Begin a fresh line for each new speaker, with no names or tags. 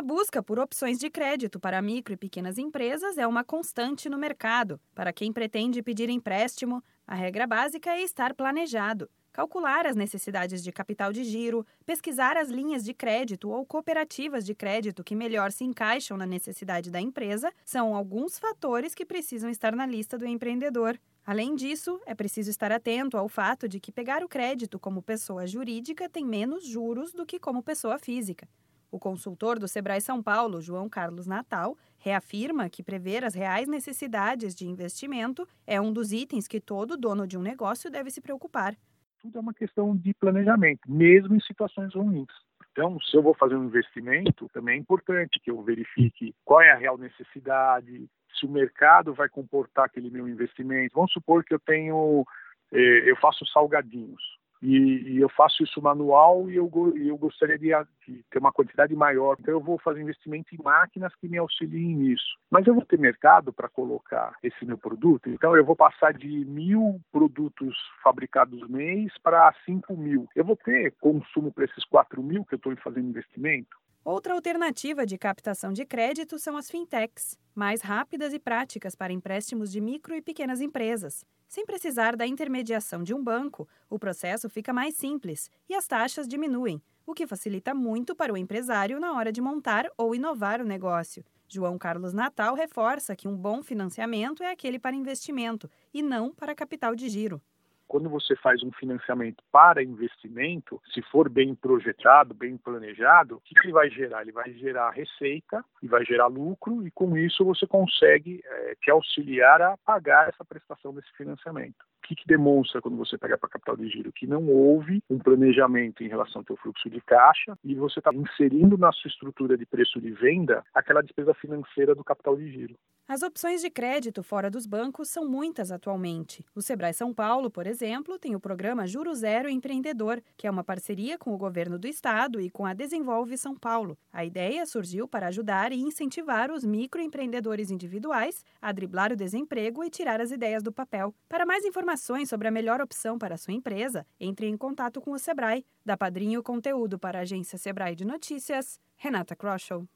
A busca por opções de crédito para micro e pequenas empresas é uma constante no mercado. Para quem pretende pedir empréstimo, a regra básica é estar planejado. Calcular as necessidades de capital de giro, pesquisar as linhas de crédito ou cooperativas de crédito que melhor se encaixam na necessidade da empresa são alguns fatores que precisam estar na lista do empreendedor. Além disso, é preciso estar atento ao fato de que pegar o crédito como pessoa jurídica tem menos juros do que como pessoa física. O consultor do Sebrae São Paulo, João Carlos Natal, reafirma que prever as reais necessidades de investimento é um dos itens que todo dono de um negócio deve se preocupar.
Tudo é uma questão de planejamento, mesmo em situações ruins. Então, se eu vou fazer um investimento, também é importante que eu verifique qual é a real necessidade, se o mercado vai comportar aquele meu investimento. Vamos supor que eu tenho, eh, eu faço salgadinhos e, e, eu faço isso manual e eu, eu gostaria de, de, ter uma quantidade maior. Então eu vou fazer investimento em máquinas que me auxiliem nisso. Mas eu vou ter mercado para colocar esse meu produto. Então eu vou passar de mil produtos fabricados mês para cinco mil. Eu vou ter consumo para esses quatro mil que eu estou fazendo investimento.
Outra alternativa de captação de crédito são as fintechs, mais rápidas e práticas para empréstimos de micro e pequenas empresas. Sem precisar da intermediação de um banco, o processo fica mais simples e as taxas diminuem, o que facilita muito para o empresário na hora de montar ou inovar o negócio. João Carlos Natal reforça que um bom financiamento é aquele para investimento e não para capital de giro
quando você faz um financiamento para investimento, se for bem projetado, bem planejado, o que ele vai gerar? Ele vai gerar receita e vai gerar lucro, e com isso você consegue é, te auxiliar a pagar essa prestação desse financiamento. O que, que demonstra quando você pega para capital de giro? Que não houve um planejamento em relação ao teu fluxo de caixa e você está inserindo na sua estrutura de preço de venda aquela despesa financeira do capital de giro.
As opções de crédito fora dos bancos são muitas atualmente. O Sebrae São Paulo, por exemplo, tem o programa Juro Zero Empreendedor, que é uma parceria com o governo do estado e com a Desenvolve São Paulo. A ideia surgiu para ajudar e incentivar os microempreendedores individuais a driblar o desemprego e tirar as ideias do papel. Para mais informações sobre a melhor opção para sua empresa, entre em contato com o Sebrae. Da Padrinho Conteúdo para a agência Sebrae de Notícias, Renata Kroschel.